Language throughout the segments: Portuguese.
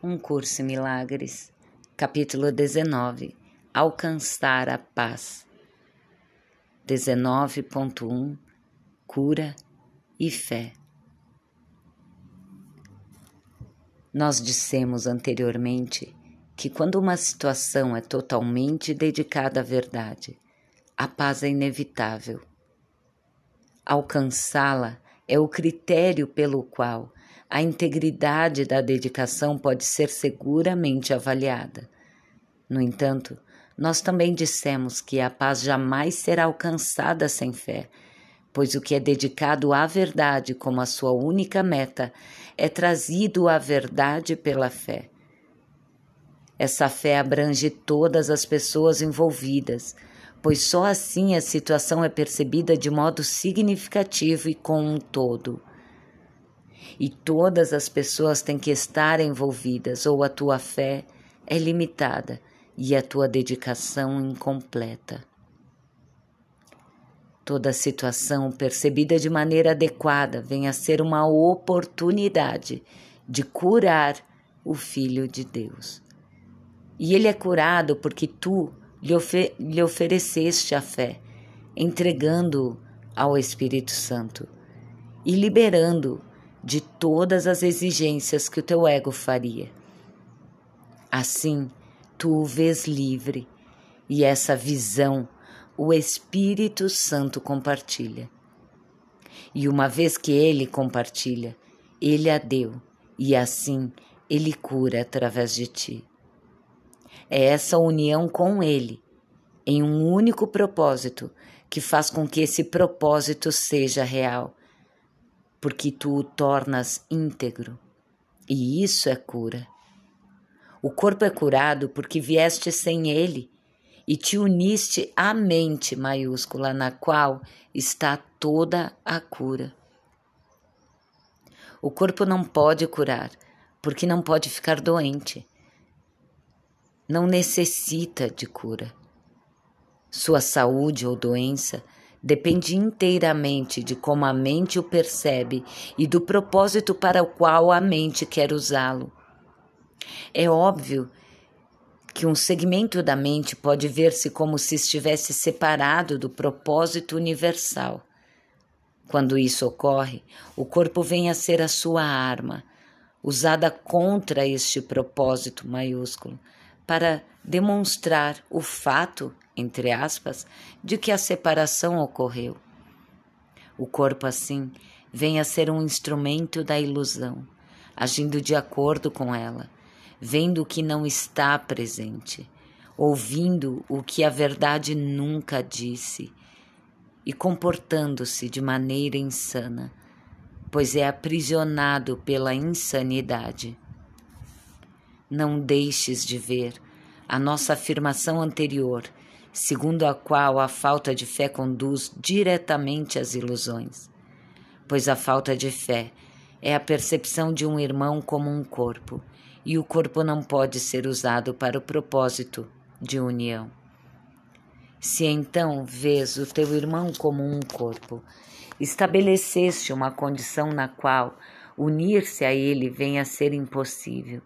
Um Curso em Milagres, capítulo 19 Alcançar a Paz. 19.1 Cura e Fé. Nós dissemos anteriormente que quando uma situação é totalmente dedicada à verdade, a paz é inevitável. Alcançá-la é o critério pelo qual a integridade da dedicação pode ser seguramente avaliada. No entanto, nós também dissemos que a paz jamais será alcançada sem fé, pois o que é dedicado à verdade como a sua única meta é trazido à verdade pela fé. Essa fé abrange todas as pessoas envolvidas, pois só assim a situação é percebida de modo significativo e com um todo e todas as pessoas têm que estar envolvidas, ou a tua fé é limitada e a tua dedicação incompleta. Toda situação percebida de maneira adequada vem a ser uma oportunidade de curar o Filho de Deus. E ele é curado porque tu lhe, ofe lhe ofereceste a fé, entregando ao Espírito Santo e liberando de todas as exigências que o teu ego faria. Assim, tu o vês livre e essa visão o Espírito Santo compartilha. E uma vez que ele compartilha, ele a deu e assim ele cura através de ti. É essa união com ele, em um único propósito, que faz com que esse propósito seja real porque tu o tornas íntegro, e isso é cura. O corpo é curado porque vieste sem ele e te uniste à mente maiúscula, na qual está toda a cura. O corpo não pode curar, porque não pode ficar doente. Não necessita de cura. Sua saúde ou doença depende inteiramente de como a mente o percebe e do propósito para o qual a mente quer usá-lo. É óbvio que um segmento da mente pode ver-se como se estivesse separado do propósito universal. Quando isso ocorre, o corpo vem a ser a sua arma, usada contra este propósito maiúsculo, para demonstrar o fato entre aspas, de que a separação ocorreu. O corpo, assim, vem a ser um instrumento da ilusão, agindo de acordo com ela, vendo o que não está presente, ouvindo o que a verdade nunca disse e comportando-se de maneira insana, pois é aprisionado pela insanidade. Não deixes de ver a nossa afirmação anterior segundo a qual a falta de fé conduz diretamente às ilusões. Pois a falta de fé é a percepção de um irmão como um corpo, e o corpo não pode ser usado para o propósito de união. Se então vês o teu irmão como um corpo, estabeleceste uma condição na qual unir-se a ele vem a ser impossível.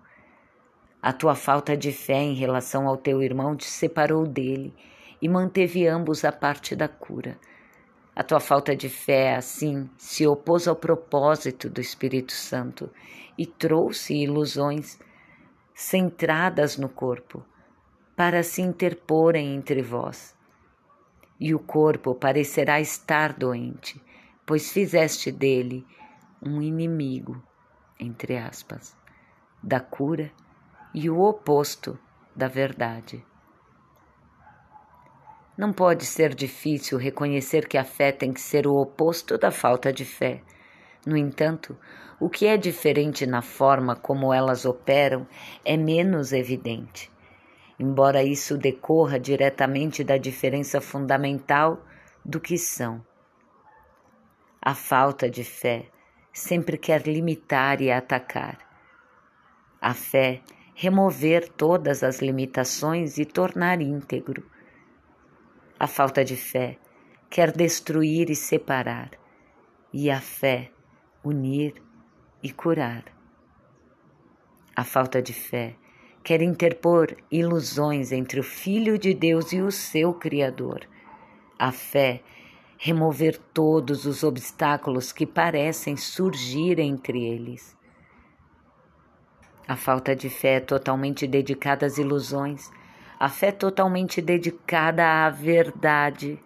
A tua falta de fé em relação ao teu irmão te separou dele e manteve ambos a parte da cura. A tua falta de fé, assim, se opôs ao propósito do Espírito Santo e trouxe ilusões centradas no corpo para se interporem entre vós. E o corpo parecerá estar doente, pois fizeste dele um inimigo, entre aspas, da cura e o oposto da verdade. Não pode ser difícil reconhecer que a fé tem que ser o oposto da falta de fé. No entanto, o que é diferente na forma como elas operam é menos evidente. Embora isso decorra diretamente da diferença fundamental do que são. A falta de fé sempre quer limitar e atacar. A fé remover todas as limitações e tornar íntegro. A falta de fé quer destruir e separar, e a fé unir e curar. A falta de fé quer interpor ilusões entre o Filho de Deus e o seu Criador. A fé remover todos os obstáculos que parecem surgir entre eles. A falta de fé é totalmente dedicada às ilusões, a fé é totalmente dedicada à verdade.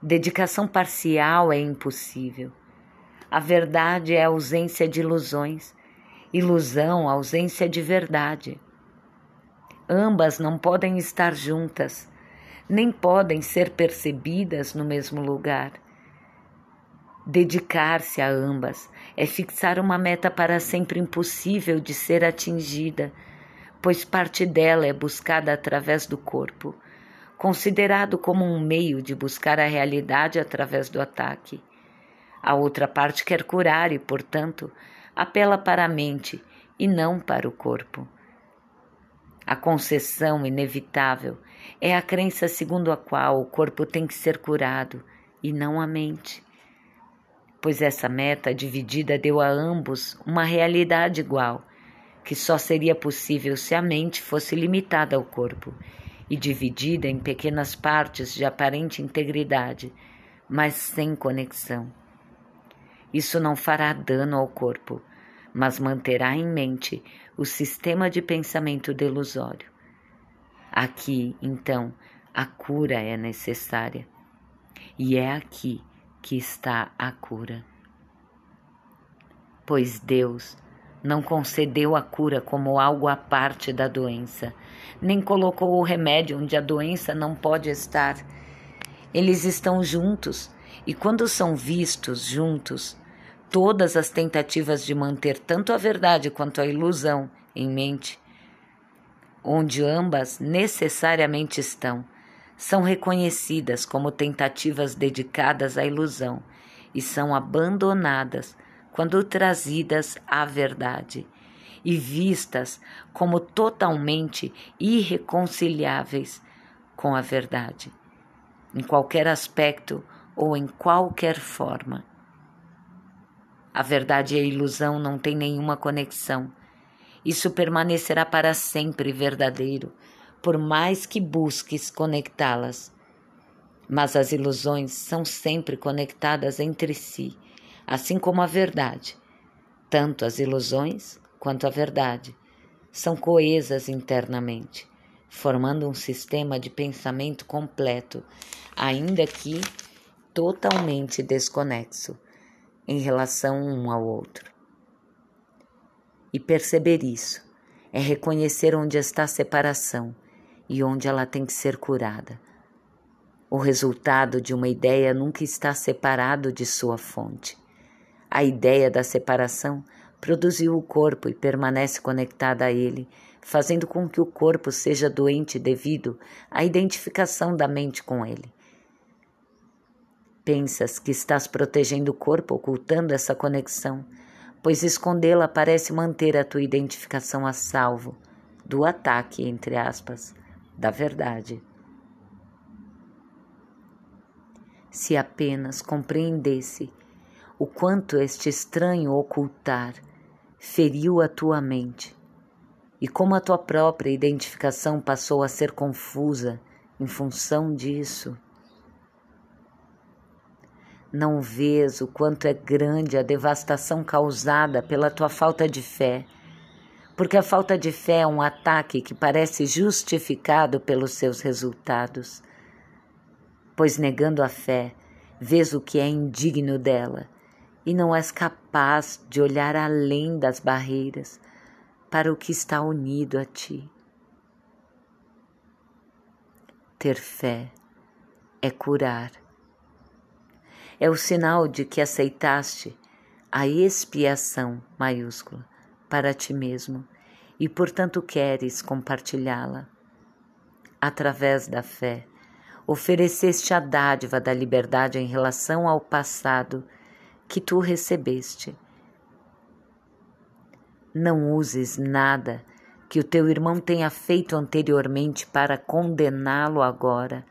Dedicação parcial é impossível. A verdade é a ausência de ilusões, ilusão, ausência de verdade. Ambas não podem estar juntas, nem podem ser percebidas no mesmo lugar. Dedicar-se a ambas é fixar uma meta para sempre impossível de ser atingida, pois parte dela é buscada através do corpo, considerado como um meio de buscar a realidade através do ataque. A outra parte quer curar e, portanto, apela para a mente e não para o corpo. A concessão inevitável é a crença segundo a qual o corpo tem que ser curado e não a mente pois essa meta dividida deu a ambos uma realidade igual, que só seria possível se a mente fosse limitada ao corpo e dividida em pequenas partes de aparente integridade, mas sem conexão. Isso não fará dano ao corpo, mas manterá em mente o sistema de pensamento delusório. Aqui, então, a cura é necessária. E é aqui que está a cura. Pois Deus não concedeu a cura como algo à parte da doença, nem colocou o remédio onde a doença não pode estar. Eles estão juntos e, quando são vistos juntos, todas as tentativas de manter tanto a verdade quanto a ilusão em mente, onde ambas necessariamente estão, são reconhecidas como tentativas dedicadas à ilusão e são abandonadas quando trazidas à verdade e vistas como totalmente irreconciliáveis com a verdade, em qualquer aspecto ou em qualquer forma. A verdade e a ilusão não têm nenhuma conexão. Isso permanecerá para sempre verdadeiro por mais que busques conectá-las. Mas as ilusões são sempre conectadas entre si, assim como a verdade. Tanto as ilusões quanto a verdade são coesas internamente, formando um sistema de pensamento completo, ainda que totalmente desconexo em relação um ao outro. E perceber isso é reconhecer onde está a separação e onde ela tem que ser curada. O resultado de uma ideia nunca está separado de sua fonte. A ideia da separação produziu o corpo e permanece conectada a ele, fazendo com que o corpo seja doente devido à identificação da mente com ele. Pensas que estás protegendo o corpo ocultando essa conexão, pois escondê-la parece manter a tua identificação a salvo do ataque, entre aspas, da verdade. Se apenas compreendesse o quanto este estranho ocultar feriu a tua mente e como a tua própria identificação passou a ser confusa em função disso. Não vês o quanto é grande a devastação causada pela tua falta de fé porque a falta de fé é um ataque que parece justificado pelos seus resultados. Pois negando a fé, vês o que é indigno dela e não és capaz de olhar além das barreiras para o que está unido a ti. Ter fé é curar. É o sinal de que aceitaste a expiação maiúscula para ti mesmo e, portanto, queres compartilhá-la. Através da fé, ofereceste a dádiva da liberdade em relação ao passado que tu recebeste. Não uses nada que o teu irmão tenha feito anteriormente para condená-lo agora.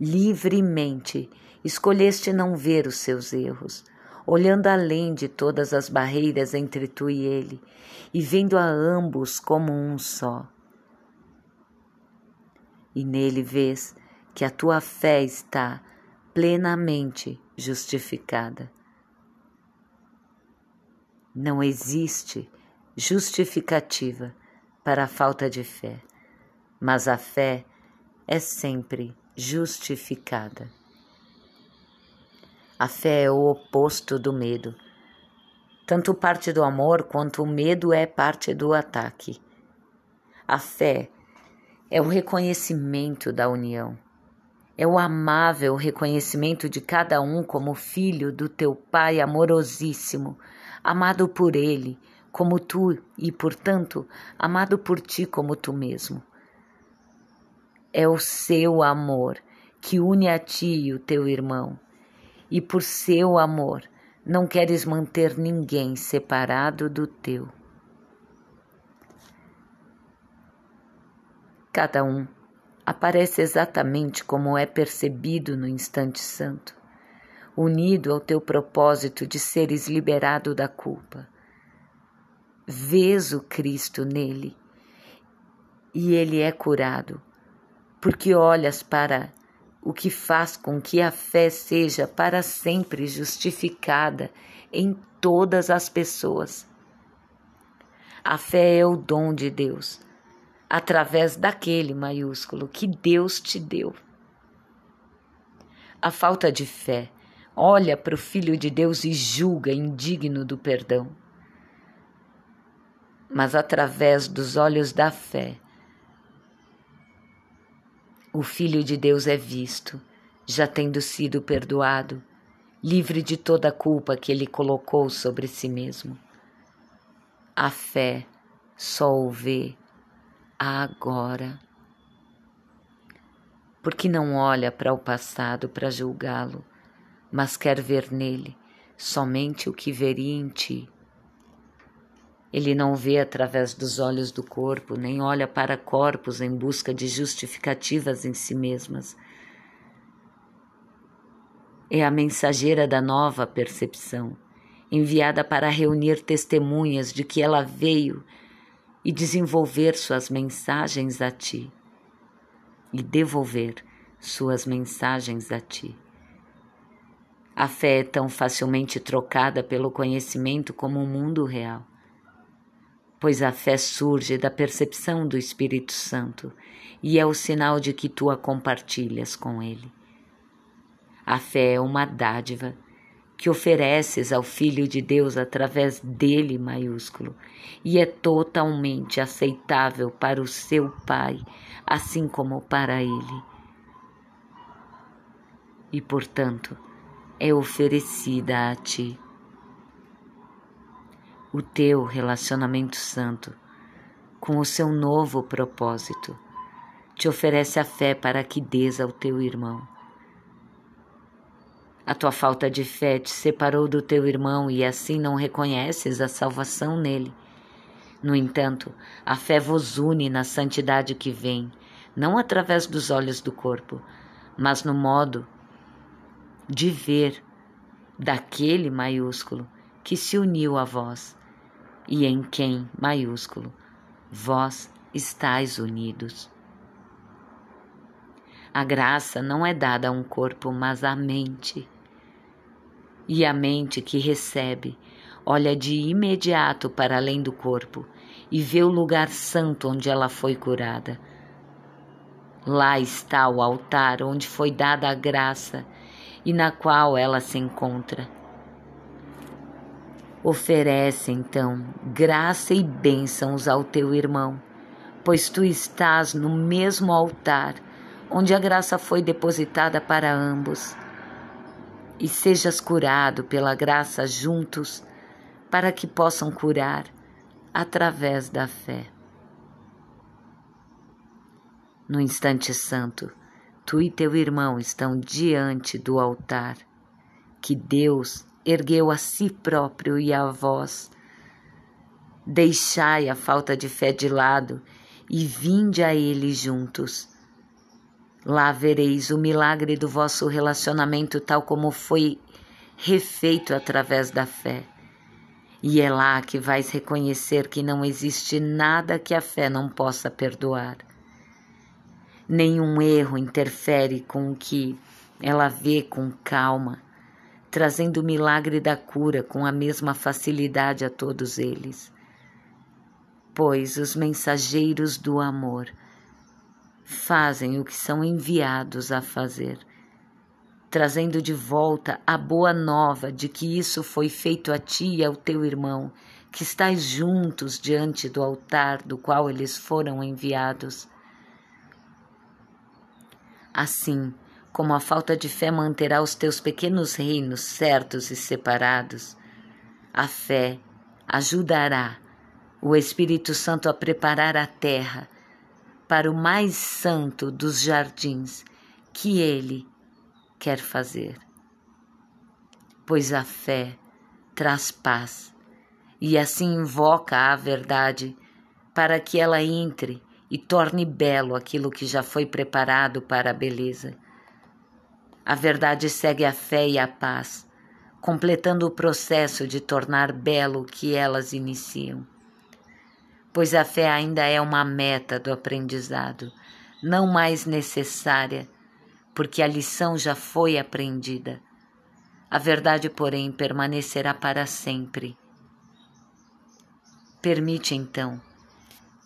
Livremente escolheste não ver os seus erros olhando além de todas as barreiras entre tu e ele e vendo a ambos como um só. E nele vês que a tua fé está plenamente justificada. Não existe justificativa para a falta de fé, mas a fé é sempre justificada. A fé é o oposto do medo. Tanto parte do amor quanto o medo é parte do ataque. A fé é o reconhecimento da união. É o amável reconhecimento de cada um como filho do teu Pai amorosíssimo, amado por Ele, como tu e, portanto, amado por ti como tu mesmo. É o seu amor que une a ti e o teu irmão, e por seu amor não queres manter ninguém separado do teu. Cada um aparece exatamente como é percebido no instante santo, unido ao teu propósito de seres liberado da culpa. Vês o Cristo nele e ele é curado, porque olhas para o que faz com que a fé seja para sempre justificada em todas as pessoas. A fé é o dom de Deus através daquele maiúsculo que Deus te deu. A falta de fé olha para o Filho de Deus e julga indigno do perdão. Mas através dos olhos da fé, o Filho de Deus é visto, já tendo sido perdoado, livre de toda a culpa que ele colocou sobre si mesmo. A fé só o vê agora. Porque não olha para o passado para julgá-lo, mas quer ver nele somente o que veria em ti. Ele não vê através dos olhos do corpo, nem olha para corpos em busca de justificativas em si mesmas. É a mensageira da nova percepção, enviada para reunir testemunhas de que ela veio e desenvolver suas mensagens a ti e devolver suas mensagens a ti. A fé é tão facilmente trocada pelo conhecimento como o mundo real, pois a fé surge da percepção do Espírito Santo e é o sinal de que tu a compartilhas com Ele. A fé é uma dádiva que ofereces ao Filho de Deus através dele maiúsculo e é totalmente aceitável para o seu Pai, assim como para ele. E, portanto, é oferecida a ti. O teu relacionamento santo com o seu novo propósito te oferece a fé para que des ao teu irmão a tua falta de fé te separou do teu irmão e assim não reconheces a salvação nele. No entanto, a fé vos une na santidade que vem, não através dos olhos do corpo, mas no modo de ver daquele maiúsculo que se uniu a vós e em quem, maiúsculo, vós estáis unidos. A graça não é dada a um corpo, mas à mente e a mente que recebe olha de imediato para além do corpo e vê o lugar santo onde ela foi curada. Lá está o altar onde foi dada a graça e na qual ela se encontra. Oferece então graça e bênçãos ao teu irmão, pois tu estás no mesmo altar onde a graça foi depositada para ambos e sejas curado pela graça juntos, para que possam curar através da fé. No instante santo, tu e teu irmão estão diante do altar que Deus ergueu a si próprio e a vós. Deixai a falta de fé de lado e vinde a Ele juntos Lá vereis o milagre do vosso relacionamento tal como foi refeito através da fé. E é lá que vais reconhecer que não existe nada que a fé não possa perdoar. Nenhum erro interfere com o que ela vê com calma, trazendo o milagre da cura com a mesma facilidade a todos eles. Pois os mensageiros do amor fazem o que são enviados a fazer, trazendo de volta a boa nova de que isso foi feito a ti e ao teu irmão, que estais juntos diante do altar do qual eles foram enviados. Assim, como a falta de fé manterá os teus pequenos reinos certos e separados, a fé ajudará o Espírito Santo a preparar a terra para o mais santo dos jardins que ele quer fazer. Pois a fé traz paz e assim invoca a verdade para que ela entre e torne belo aquilo que já foi preparado para a beleza. A verdade segue a fé e a paz, completando o processo de tornar belo o que elas iniciam pois a fé ainda é uma meta do aprendizado, não mais necessária, porque a lição já foi aprendida. A verdade, porém, permanecerá para sempre. Permite então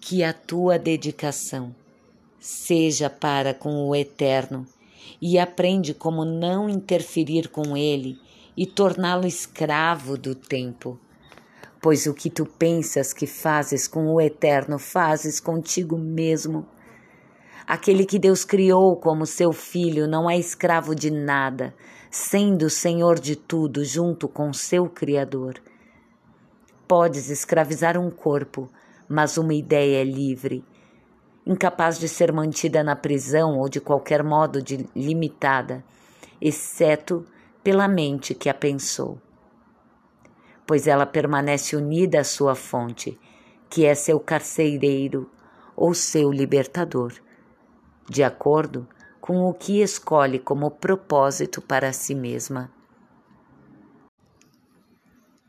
que a tua dedicação seja para com o Eterno e aprende como não interferir com ele e torná-lo escravo do tempo pois o que tu pensas que fazes com o Eterno, fazes contigo mesmo. Aquele que Deus criou como seu filho não é escravo de nada, sendo senhor de tudo junto com seu Criador. Podes escravizar um corpo, mas uma ideia é livre, incapaz de ser mantida na prisão ou de qualquer modo de limitada, exceto pela mente que a pensou pois ela permanece unida à sua fonte, que é seu carcereiro ou seu libertador, de acordo com o que escolhe como propósito para si mesma.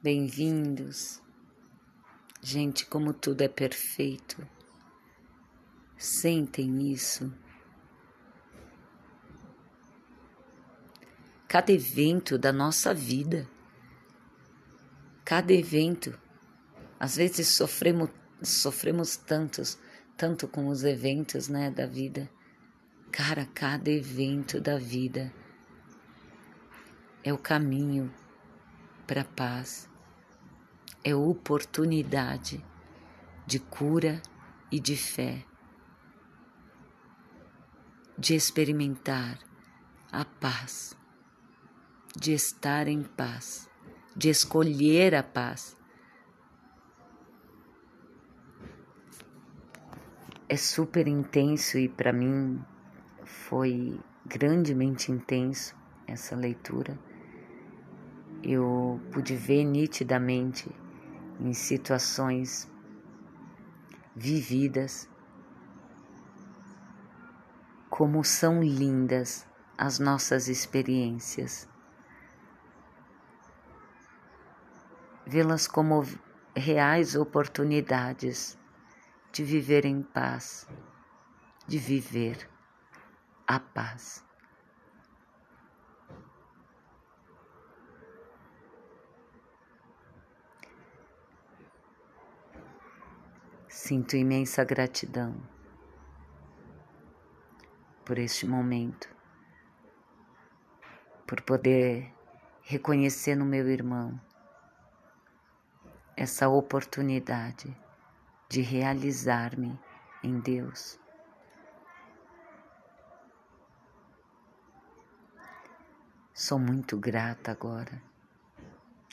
Bem-vindos. Gente, como tudo é perfeito. Sentem isso. Cada evento da nossa vida cada evento. Às vezes sofremos, sofremos tantos, tanto com os eventos, né, da vida. Cara, cada evento da vida é o caminho para a paz, é oportunidade de cura e de fé, de experimentar a paz, de estar em paz de escolher a paz. É super intenso e para mim foi grandemente intenso essa leitura. Eu pude ver nitidamente em situações vividas como são lindas as nossas experiências vê-las como reais oportunidades de viver em paz, de viver a paz. Sinto imensa gratidão por este momento, por poder reconhecer no meu irmão essa oportunidade de realizar-me em Deus. Sou muito grata agora,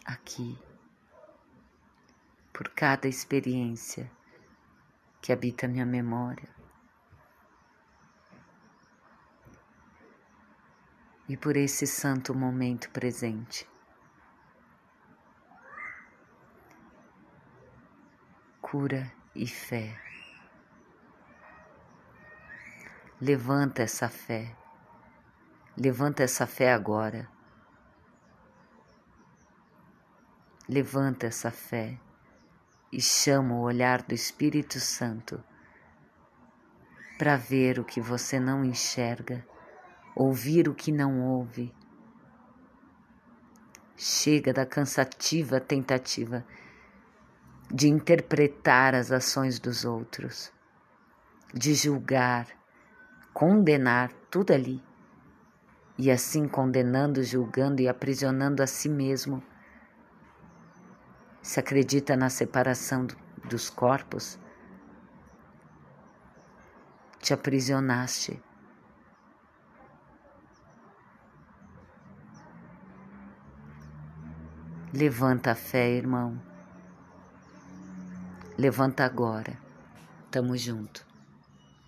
aqui, por cada experiência que habita minha memória e por esse santo momento presente. cura e fé. Levanta essa fé, levanta essa fé agora. Levanta essa fé e chama o olhar do Espírito Santo para ver o que você não enxerga, ouvir o que não ouve. Chega da cansativa tentativa de interpretar as ações dos outros, de julgar, condenar tudo ali, e assim condenando, julgando e aprisionando a si mesmo. Se acredita na separação dos corpos, te aprisionaste. Levanta a fé, irmão. Levanta agora. Tamo junto.